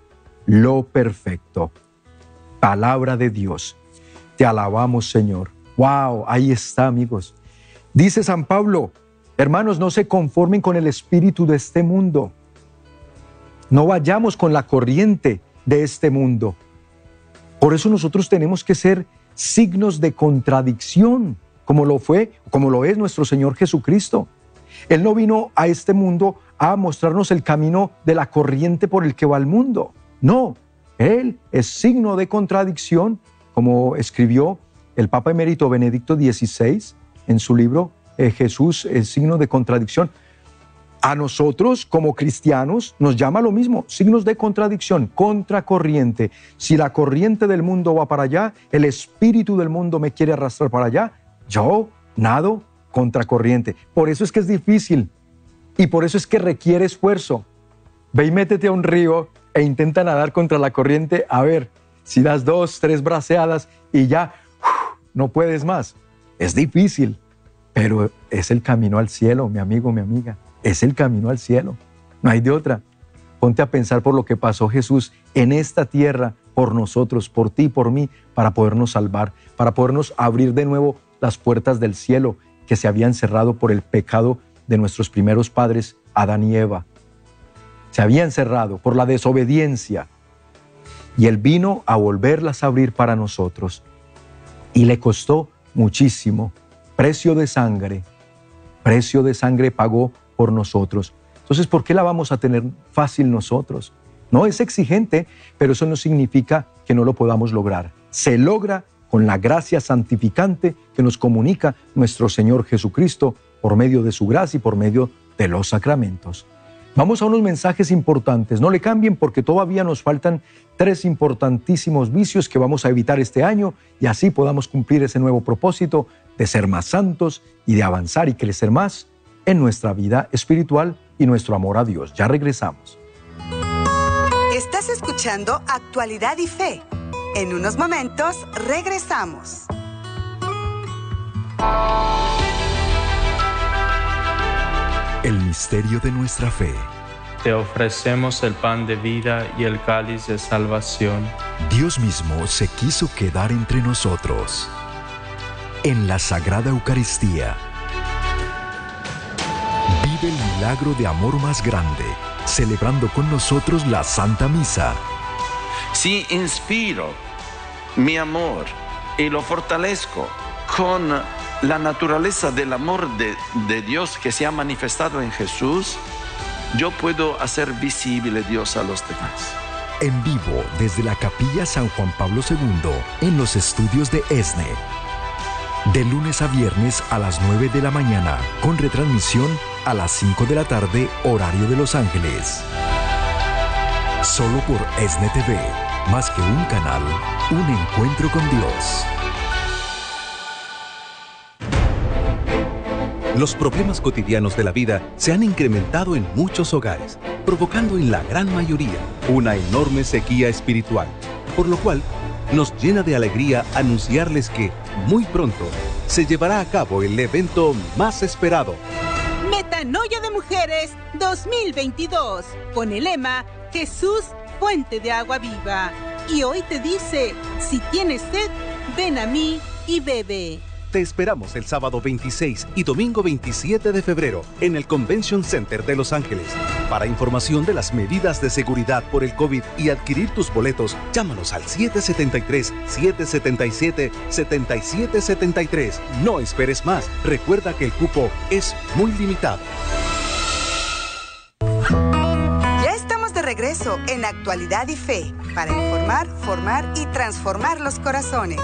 lo perfecto. Palabra de Dios. Te alabamos, Señor. Wow, ahí está, amigos. Dice San Pablo, hermanos, no se conformen con el espíritu de este mundo. No vayamos con la corriente de este mundo. Por eso nosotros tenemos que ser signos de contradicción como lo fue, como lo es nuestro Señor Jesucristo. Él no vino a este mundo a mostrarnos el camino de la corriente por el que va el mundo. No, Él es signo de contradicción, como escribió el Papa Emérito Benedicto XVI en su libro eh, Jesús es signo de contradicción. A nosotros como cristianos nos llama lo mismo, signos de contradicción, contracorriente. Si la corriente del mundo va para allá, el espíritu del mundo me quiere arrastrar para allá, yo nado contracorriente. Por eso es que es difícil y por eso es que requiere esfuerzo. Ve y métete a un río e intenta nadar contra la corriente a ver si das dos, tres braceadas y ya no puedes más. Es difícil, pero es el camino al cielo, mi amigo, mi amiga. Es el camino al cielo. No hay de otra. Ponte a pensar por lo que pasó Jesús en esta tierra por nosotros, por ti, por mí, para podernos salvar, para podernos abrir de nuevo las puertas del cielo que se habían cerrado por el pecado de nuestros primeros padres, Adán y Eva. Se habían cerrado por la desobediencia. Y Él vino a volverlas a abrir para nosotros. Y le costó muchísimo. Precio de sangre. Precio de sangre pagó por nosotros. Entonces, ¿por qué la vamos a tener fácil nosotros? No es exigente, pero eso no significa que no lo podamos lograr. Se logra con la gracia santificante que nos comunica nuestro Señor Jesucristo por medio de su gracia y por medio de los sacramentos. Vamos a unos mensajes importantes. No le cambien porque todavía nos faltan tres importantísimos vicios que vamos a evitar este año y así podamos cumplir ese nuevo propósito de ser más santos y de avanzar y crecer más en nuestra vida espiritual y nuestro amor a Dios. Ya regresamos. Estás escuchando Actualidad y Fe en unos momentos regresamos. El misterio de nuestra fe. Te ofrecemos el pan de vida y el cáliz de salvación. Dios mismo se quiso quedar entre nosotros. En la Sagrada Eucaristía Vive el milagro de amor más grande, celebrando con nosotros la Santa Misa. Si inspiro mi amor y lo fortalezco con la naturaleza del amor de, Dios que se ha manifestado en Jesús, yo puedo hacer visible Dios a los demás. En vivo desde la Capilla San Juan Pablo II en los estudios de ESNE. De lunes a viernes a las 9 de la mañana, con retransmisión a las 5 de la tarde, horario de Los Ángeles. Solo por ESNE TV, más que un canal, un encuentro con Dios. Los problemas cotidianos de la vida se han incrementado en muchos hogares, provocando en la gran mayoría una enorme sequía espiritual, por lo cual nos llena de alegría anunciarles que muy pronto se llevará a cabo el evento más esperado. Metanoia de Mujeres 2022, con el lema Jesús, fuente de agua viva. Y hoy te dice, si tienes sed, ven a mí y bebe. Te esperamos el sábado 26 y domingo 27 de febrero en el Convention Center de Los Ángeles. Para información de las medidas de seguridad por el COVID y adquirir tus boletos, llámanos al 773-777-7773. No esperes más. Recuerda que el cupo es muy limitado. De en Actualidad y Fe para informar, formar y transformar los corazones.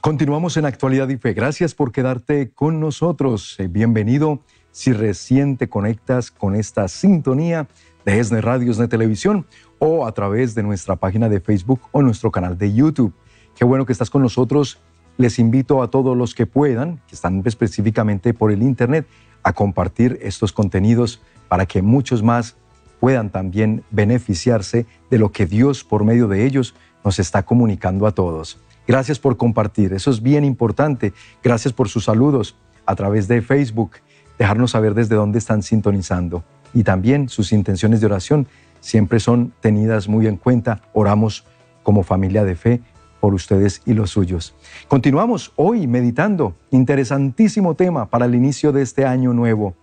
Continuamos en Actualidad y Fe. Gracias por quedarte con nosotros. Eh, bienvenido si recién te conectas con esta sintonía de ESNE Radio, ESNE Televisión o a través de nuestra página de Facebook o nuestro canal de YouTube. Qué bueno que estás con nosotros. Les invito a todos los que puedan, que están específicamente por el Internet, a compartir estos contenidos para que muchos más puedan también beneficiarse de lo que Dios por medio de ellos nos está comunicando a todos. Gracias por compartir, eso es bien importante. Gracias por sus saludos a través de Facebook, dejarnos saber desde dónde están sintonizando. Y también sus intenciones de oración siempre son tenidas muy en cuenta. Oramos como familia de fe por ustedes y los suyos. Continuamos hoy meditando, interesantísimo tema para el inicio de este año nuevo.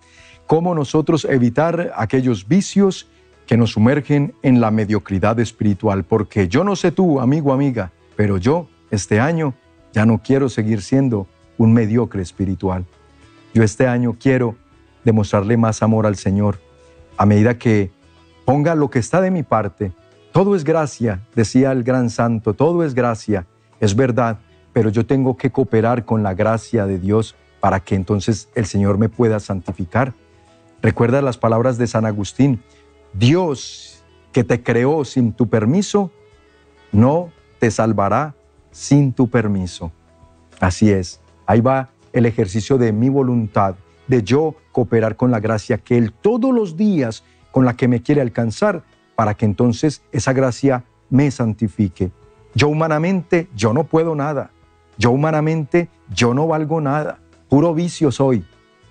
Cómo nosotros evitar aquellos vicios que nos sumergen en la mediocridad espiritual. Porque yo no sé tú, amigo, amiga, pero yo este año ya no quiero seguir siendo un mediocre espiritual. Yo este año quiero demostrarle más amor al Señor a medida que ponga lo que está de mi parte. Todo es gracia, decía el gran santo, todo es gracia, es verdad, pero yo tengo que cooperar con la gracia de Dios para que entonces el Señor me pueda santificar. Recuerda las palabras de San Agustín, Dios que te creó sin tu permiso, no te salvará sin tu permiso. Así es, ahí va el ejercicio de mi voluntad, de yo cooperar con la gracia que Él todos los días con la que me quiere alcanzar, para que entonces esa gracia me santifique. Yo humanamente, yo no puedo nada. Yo humanamente, yo no valgo nada. Puro vicio soy.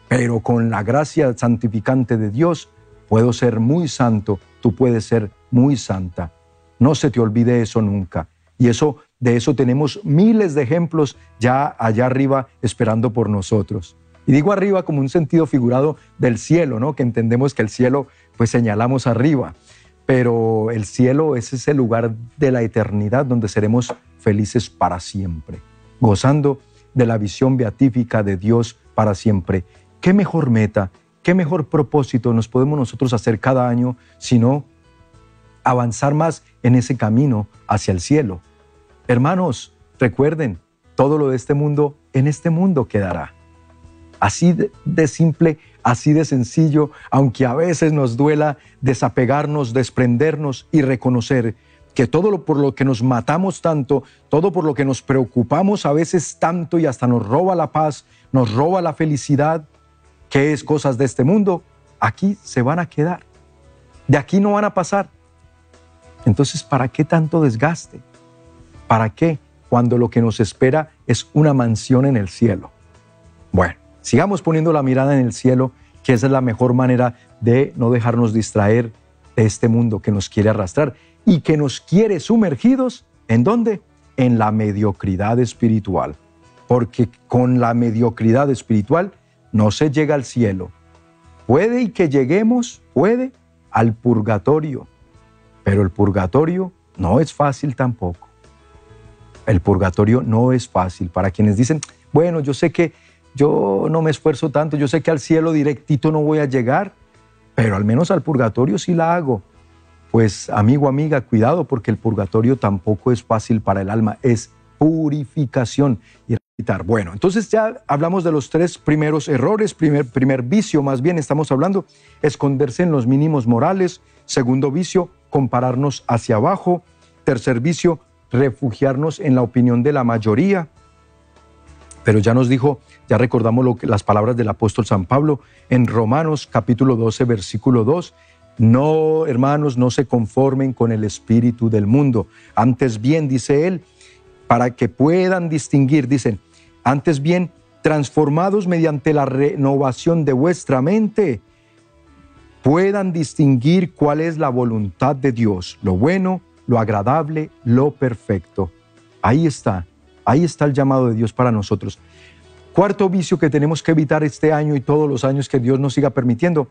Pero con la gracia santificante de Dios, puedo ser muy santo, tú puedes ser muy santa. No se te olvide eso nunca. Y eso de eso tenemos miles de ejemplos ya allá arriba esperando por nosotros. Y digo arriba como un sentido figurado del cielo, ¿no? Que entendemos que el cielo pues señalamos arriba, pero el cielo es ese lugar de la eternidad donde seremos felices para siempre, gozando de la visión beatífica de Dios para siempre. ¿Qué mejor meta, qué mejor propósito nos podemos nosotros hacer cada año sino avanzar más en ese camino hacia el cielo? Hermanos, recuerden, todo lo de este mundo en este mundo quedará. Así de, simple, así de sencillo, aunque a veces nos duela desapegarnos, desprendernos y reconocer que todo lo por lo que nos matamos tanto, todo por lo que nos preocupamos a veces tanto y hasta nos roba la paz, nos roba la felicidad, que es cosas de este mundo, aquí se van a quedar. De aquí no van a pasar. Entonces, ¿para qué tanto desgaste? ¿Para qué? Cuando lo que nos espera es una mansión en el cielo. Bueno, sigamos poniendo la mirada en el cielo, que esa es la mejor manera de no dejarnos distraer de este mundo que nos quiere arrastrar y que nos quiere sumergidos. ¿En dónde? En la mediocridad espiritual. Porque con la mediocridad espiritual no se llega al cielo. Puede y que lleguemos, puede, al purgatorio, pero el purgatorio no es fácil tampoco. El purgatorio no es fácil. Para quienes dicen, bueno, yo sé que yo no me esfuerzo tanto, yo sé que al cielo directito no voy a llegar, pero al menos al purgatorio sí la hago. Pues amigo, amiga, cuidado porque el purgatorio tampoco es fácil para el alma, es purificación y bueno, entonces ya hablamos de los tres primeros errores, primer, primer vicio más bien estamos hablando, esconderse en los mínimos morales, segundo vicio, compararnos hacia abajo, tercer vicio, refugiarnos en la opinión de la mayoría, pero ya nos dijo, ya recordamos lo que, las palabras del apóstol San Pablo en Romanos capítulo 12, versículo 2. No, hermanos, no se conformen con el espíritu del mundo. Antes bien, dice él, para que puedan distinguir, dicen, antes bien, transformados mediante la renovación de vuestra mente, puedan distinguir cuál es la voluntad de Dios, lo bueno, lo agradable, lo perfecto. Ahí está, ahí está el llamado de Dios para nosotros. Cuarto vicio que tenemos que evitar este año y todos los años que Dios nos siga permitiendo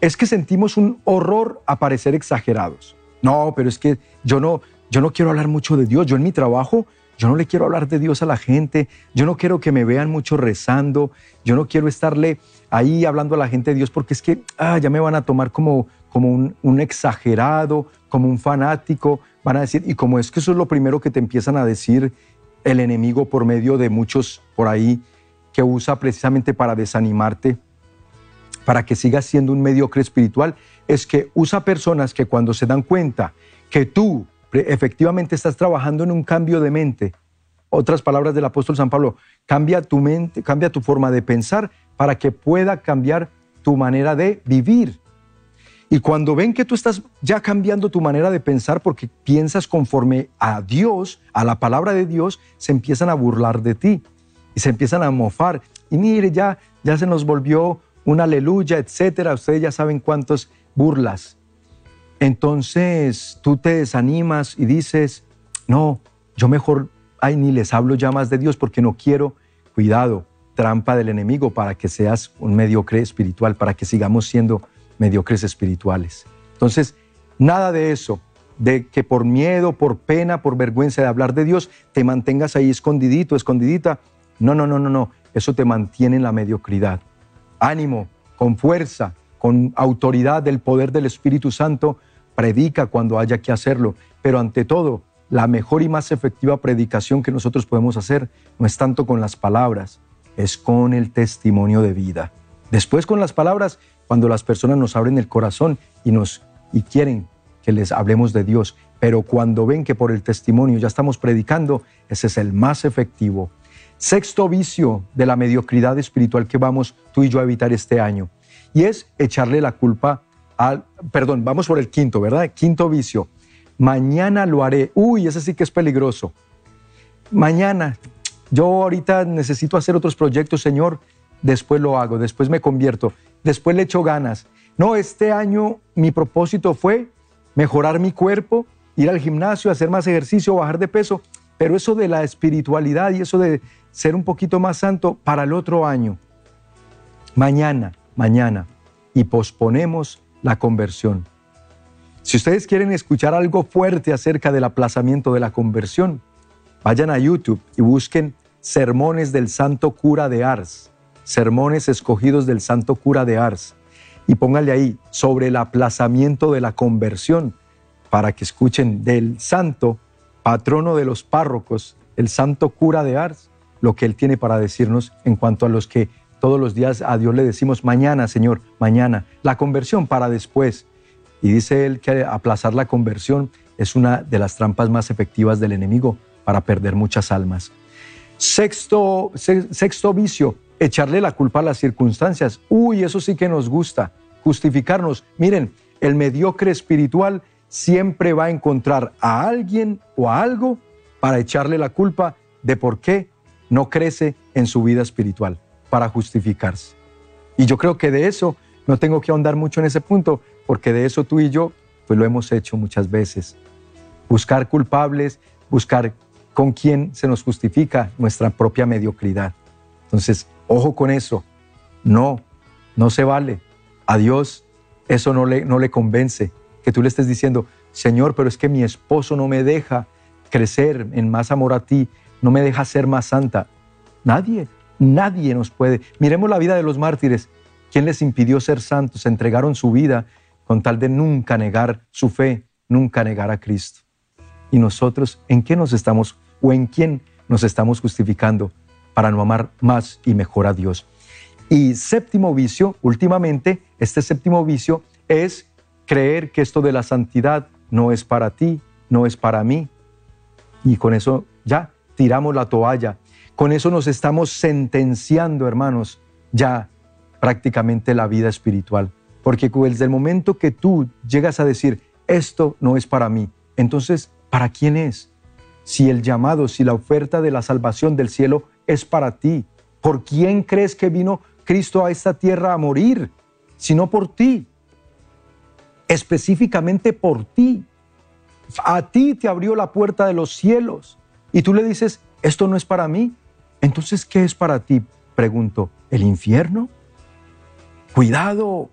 es que sentimos un horror a parecer exagerados. No, pero es que yo no, yo no quiero hablar mucho de Dios. Yo en mi trabajo, yo no le quiero hablar de Dios a la gente. Yo no quiero que me vean mucho rezando. Yo no quiero estarle ahí hablando a la gente de Dios porque es que ah, ya me van a tomar como, como un, un exagerado, como un fanático. Van a decir, y como es que eso es lo primero que te empiezan a decir el enemigo por medio de muchos por ahí que usa precisamente para desanimarte, para que sigas siendo un mediocre espiritual, es que usa personas que cuando se dan cuenta que tú efectivamente estás trabajando en un cambio de mente. Otras palabras del apóstol San Pablo, cambia tu mente, cambia tu forma de pensar para que pueda cambiar tu manera de vivir. Y cuando ven que tú estás ya cambiando tu manera de pensar porque piensas conforme a Dios, a la palabra de Dios, se empiezan a burlar de ti y se empiezan a mofar. Y mire, ya, ya se nos volvió una aleluya, etcétera. Ustedes ya saben cuántos burlas entonces tú te desanimas y dices, no, yo mejor, ay, ni les hablo ya más de Dios porque no quiero, cuidado, trampa del enemigo para que seas un mediocre espiritual, para que sigamos siendo mediocres espirituales. Entonces, nada de eso, de que por miedo, por pena, por vergüenza de hablar de Dios, te mantengas ahí escondidito, escondidita. No, no, no, no, no, eso te mantiene en la mediocridad. Ánimo, con fuerza, con autoridad del poder del Espíritu Santo, predica cuando haya que hacerlo, pero ante todo, la mejor y más efectiva predicación que nosotros podemos hacer no es tanto con las palabras, es con el testimonio de vida. Después con las palabras, cuando las personas nos abren el corazón y nos y quieren que les hablemos de Dios, pero cuando ven que por el testimonio ya estamos predicando, ese es el más efectivo. Sexto vicio de la mediocridad espiritual que vamos tú y yo a evitar este año, y es echarle la culpa perdón, vamos por el quinto, ¿verdad? Quinto vicio. Mañana lo haré. Uy, ese sí que es peligroso. Mañana, yo ahorita necesito hacer otros proyectos, Señor, después lo hago, después me convierto, después le echo ganas. No, este año mi propósito fue mejorar mi cuerpo, ir al gimnasio, hacer más ejercicio, bajar de peso, pero eso de la espiritualidad y eso de ser un poquito más santo para el otro año. Mañana, mañana. Y posponemos la conversión. Si ustedes quieren escuchar algo fuerte acerca del aplazamiento de la conversión, vayan a YouTube y busquen Sermones del Santo Cura de Ars, Sermones escogidos del Santo Cura de Ars, y pónganle ahí sobre el aplazamiento de la conversión, para que escuchen del santo patrono de los párrocos, el Santo Cura de Ars, lo que él tiene para decirnos en cuanto a los que todos los días a Dios le decimos, mañana, Señor, mañana. La conversión para después. Y dice él que aplazar la conversión es una de las trampas más efectivas del enemigo para perder muchas almas. Sexto, sexto vicio, echarle la culpa a las circunstancias. Uy, eso sí que nos gusta, justificarnos. Miren, el mediocre espiritual siempre va a encontrar a alguien o a algo para echarle la culpa de por qué no crece en su vida espiritual para justificarse. Y yo creo que de eso no tengo que ahondar mucho en ese punto, porque de eso tú y yo pues lo hemos hecho muchas veces. Buscar culpables, buscar con quién se nos justifica nuestra propia mediocridad. Entonces, ojo con eso. No, no se vale. A Dios eso no le, no le convence. Que tú le estés diciendo, Señor, pero es que mi esposo no me deja crecer en más amor a ti, no me deja ser más santa. Nadie, nadie nos puede. Miremos la vida de los mártires. ¿Quién les impidió ser santos? Entregaron su vida con tal de nunca negar su fe, nunca negar a Cristo. ¿Y nosotros en qué nos estamos o en quién nos estamos justificando para no amar más y mejor a Dios? Y séptimo vicio, últimamente, este séptimo vicio es creer que esto de la santidad no es para ti, no es para mí. Y con eso ya tiramos la toalla. Con eso nos estamos sentenciando, hermanos, ya prácticamente la vida espiritual. Porque desde el momento que tú llegas a decir, esto no es para mí, entonces, ¿para quién es? Si el llamado, si la oferta de la salvación del cielo es para ti, ¿por quién crees que vino Cristo a esta tierra a morir? Sino por ti, específicamente por ti. A ti te abrió la puerta de los cielos y tú le dices, esto no es para mí. Entonces, ¿qué es para ti? Pregunto, ¿el infierno? Cuidado,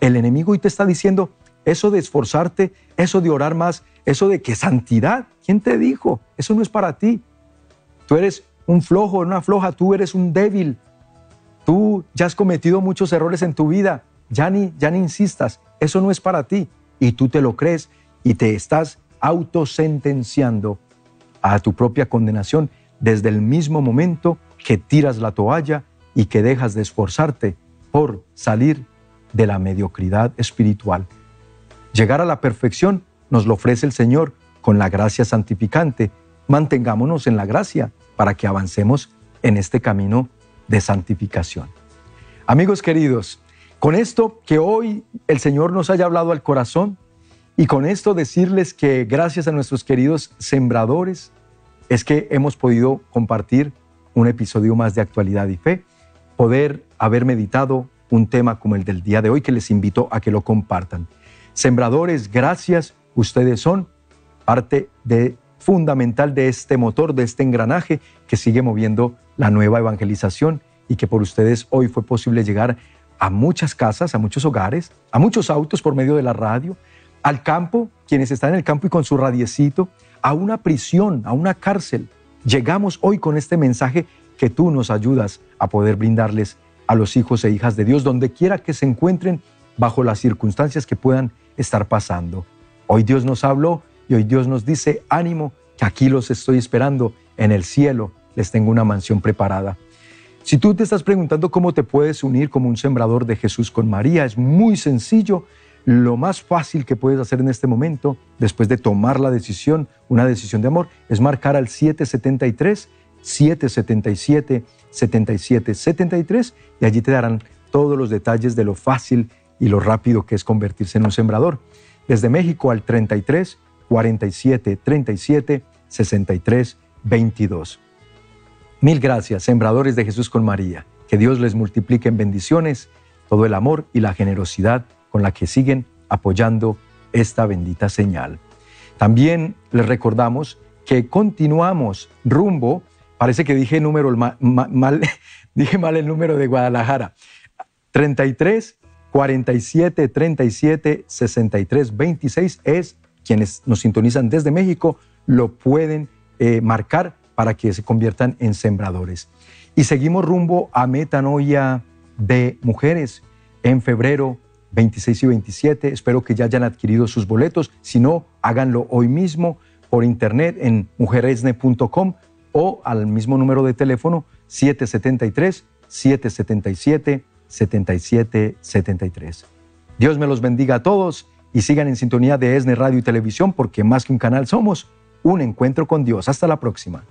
el enemigo hoy te está diciendo eso de esforzarte, eso de orar más, eso de que santidad. ¿Quién te dijo? Eso no es para ti. Tú eres un flojo, una floja, tú eres un débil. Tú ya has cometido muchos errores en tu vida. Ya ni, ya ni insistas. Eso no es para ti. Y tú te lo crees y te estás autosentenciando a tu propia condenación desde el mismo momento que tiras la toalla y que dejas de esforzarte por salir de la mediocridad espiritual. Llegar a la perfección nos lo ofrece el Señor con la gracia santificante. Mantengámonos en la gracia para que avancemos en este camino de santificación. Amigos queridos, con esto que hoy el Señor nos haya hablado al corazón y con esto decirles que gracias a nuestros queridos sembradores es que hemos podido compartir un episodio más de actualidad y fe, poder haber meditado un tema como el del día de hoy que les invito a que lo compartan. Sembradores, gracias, ustedes son parte de, fundamental de este motor, de este engranaje que sigue moviendo la nueva evangelización y que por ustedes hoy fue posible llegar a muchas casas, a muchos hogares, a muchos autos por medio de la radio, al campo, quienes están en el campo y con su radiecito, a una prisión, a una cárcel. Llegamos hoy con este mensaje que tú nos ayudas a poder brindarles a los hijos e hijas de Dios, donde quiera que se encuentren bajo las circunstancias que puedan estar pasando. Hoy Dios nos habló y hoy Dios nos dice, ánimo, que aquí los estoy esperando en el cielo, les tengo una mansión preparada. Si tú te estás preguntando cómo te puedes unir como un sembrador de Jesús con María, es muy sencillo. Lo más fácil que puedes hacer en este momento, después de tomar la decisión, una decisión de amor, es marcar al 773 777 7773 y allí te darán todos los detalles de lo fácil y lo rápido que es convertirse en un sembrador. Desde México al 33 47 37 63 22. Mil gracias, sembradores de Jesús con María. Que Dios les multiplique en bendiciones todo el amor y la generosidad con la que siguen apoyando esta bendita señal. También les recordamos que continuamos rumbo Parece que dije número mal, *laughs* dije mal el número de Guadalajara. 33 47 37 63 26 es quienes nos sintonizan desde México lo pueden eh, marcar para que se conviertan en sembradores. Y seguimos rumbo a Metanoia de Mujeres en febrero 26 y 27. Espero que ya hayan adquirido sus boletos. Si no, háganlo hoy mismo por internet en mujeresne.com o al mismo número de teléfono 773-777-7773. Dios me los bendiga a todos y sigan en sintonía de ESNE Radio y Televisión porque más que un canal somos un encuentro con Dios. Hasta la próxima.